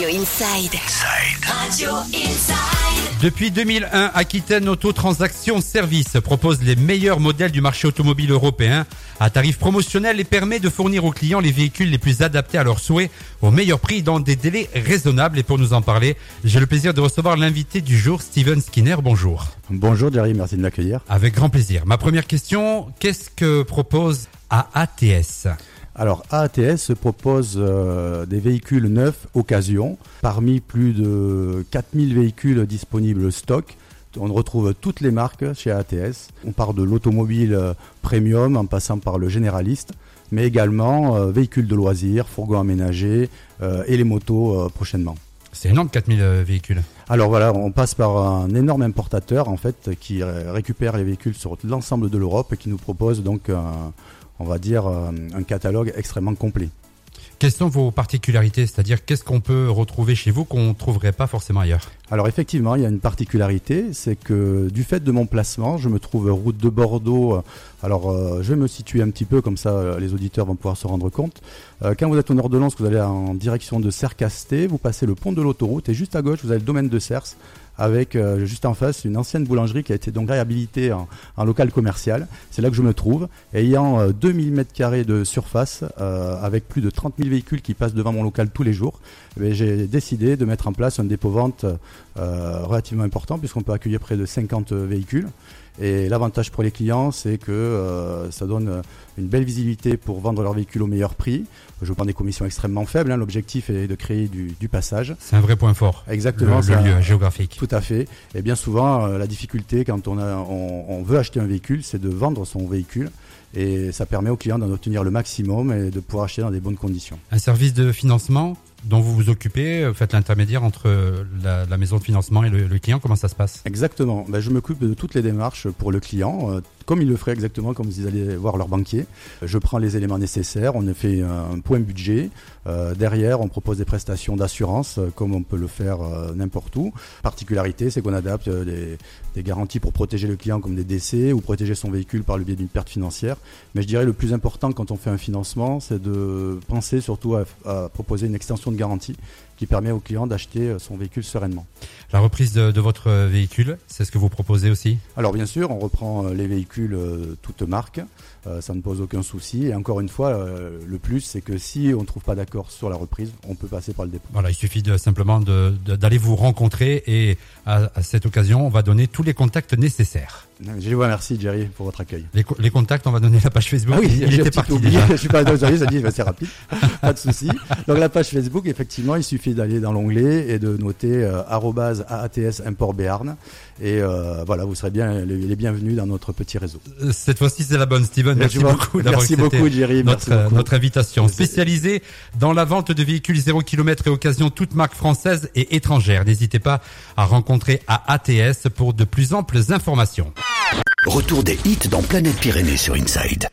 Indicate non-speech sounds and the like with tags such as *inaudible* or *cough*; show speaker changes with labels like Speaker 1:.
Speaker 1: Radio Inside. Radio Inside.
Speaker 2: Depuis 2001, Aquitaine Auto Transaction Service propose les meilleurs modèles du marché automobile européen à tarif promotionnel et permet de fournir aux clients les véhicules les plus adaptés à leurs souhaits au meilleur prix dans des délais raisonnables. Et pour nous en parler, j'ai le plaisir de recevoir l'invité du jour, Steven Skinner. Bonjour.
Speaker 3: Bonjour Jerry, merci de m'accueillir.
Speaker 2: Avec grand plaisir. Ma première question, qu'est-ce que propose AATS
Speaker 3: Alors AATS propose euh, des véhicules neufs occasion. Parmi plus de 4000 véhicules disponibles stock, on retrouve toutes les marques chez AATS. On part de l'automobile euh, premium en passant par le généraliste, mais également euh, véhicules de loisirs, fourgons aménagés euh, et les motos prochainement.
Speaker 2: C'est énorme, 4000 euh, véhicules.
Speaker 3: Alors voilà, on passe par un énorme importateur en fait qui récupère les véhicules sur l'ensemble de l'Europe et qui nous propose donc un- on va dire euh, un catalogue extrêmement complet.
Speaker 2: Quelles sont vos particularités? C'est-à-dire, qu'est-ce qu'on peut retrouver chez vous qu'on ne trouverait pas forcément ailleurs?
Speaker 3: Alors effectivement, il y a une particularité, c'est que du fait de mon placement, je me trouve route de Bordeaux. Alors euh, je vais me situer un petit peu, comme ça euh, les auditeurs vont pouvoir se rendre compte. Euh, quand vous êtes au nord de Lens, vous allez en direction de Cercasté, vous passez le pont de l'autoroute et juste à gauche, vous avez le domaine de Cers avec euh, juste en face une ancienne boulangerie qui a été donc réhabilitée en, en local commercial. C'est là que je me trouve, ayant euh, 2000 mètres carrés de surface, euh, avec plus de 30 000 véhicules qui passent devant mon local tous les jours. Eh j'ai décidé de mettre en place un dépôt-vente euh, relativement important puisqu'on peut accueillir près de 50 véhicules. Et l'avantage pour les clients, c'est que euh, ça donne une belle visibilité pour vendre leurs véhicules au meilleur prix. Je prends des commissions extrêmement faibles. hein. L'objectif est de créer du, du passage.
Speaker 2: C'est un vrai point fort.
Speaker 3: Exactement.
Speaker 2: Le, le
Speaker 3: un-
Speaker 2: lieu géographique.
Speaker 3: tout à fait. Et bien souvent, euh, la difficulté quand on, a, on, on veut acheter un véhicule, c'est de vendre son véhicule. Et ça permet aux clients d'en obtenir le maximum et de pouvoir acheter dans des bonnes conditions.
Speaker 2: Un service de financement dont vous vous occupez, vous faites l'intermédiaire entre la, la maison de financement et le, le client. Comment ça se passe?
Speaker 3: Exactement. Ben, je m'occupe de toutes les démarches pour le client, euh, comme il le ferait exactement comme s'ils allaient voir leur banquier. Je prends les éléments nécessaires, on fait un point budget. Euh, derrière, on propose des prestations d'assurance, euh, comme on peut le faire euh, n'importe où. Particularité, c'est qu'on adapte des, des garanties pour protéger le client comme des décès ou protéger son véhicule par le biais d'une perte financière. Mais je dirais le plus important quand on fait un financement, c'est de penser surtout à, à proposer une extension de garantie qui permet au client d'acheter son véhicule sereinement.
Speaker 2: La reprise de, de votre véhicule, c'est ce que vous proposez aussi?
Speaker 3: Alors bien sûr, on reprend les véhicules euh, toutes marques, euh, ça ne pose aucun souci. Et encore une fois, euh, le plus, c'est que si on ne trouve pas d'accord sur la reprise, on peut passer par le dépôt.
Speaker 2: Voilà, il suffit de, simplement d'aller vous rencontrer et à, à cette occasion, on va donner tous les contacts nécessaires.
Speaker 3: Je vous remercie Jerry pour votre accueil.
Speaker 2: Les, co- les contacts, on va donner la page Facebook. il
Speaker 3: j'ai un
Speaker 2: était parti
Speaker 3: oublié,
Speaker 2: déjà. *laughs*
Speaker 3: je suis pas Jerry, ça dit c'est rapide, *laughs* pas de souci. Donc la page Facebook, effectivement, il suffit d'aller dans l'onglet et de noter euh, AATS Import Béarn. Et euh, voilà, vous serez bien les, les bienvenus dans notre petit réseau.
Speaker 2: Euh, Cette fois-ci, c'est la bonne, Steven. Merci beaucoup d'avoir
Speaker 3: Merci
Speaker 2: accepté
Speaker 3: beaucoup Jerry,
Speaker 2: notre,
Speaker 3: merci beaucoup.
Speaker 2: notre invitation. Spécialisée dans la vente de véhicules 0 km et occasion toutes marques françaises et étrangères. N'hésitez pas à rencontrer AATS pour de plus amples informations.
Speaker 4: Retour des hits dans Planète Pyrénées sur Inside.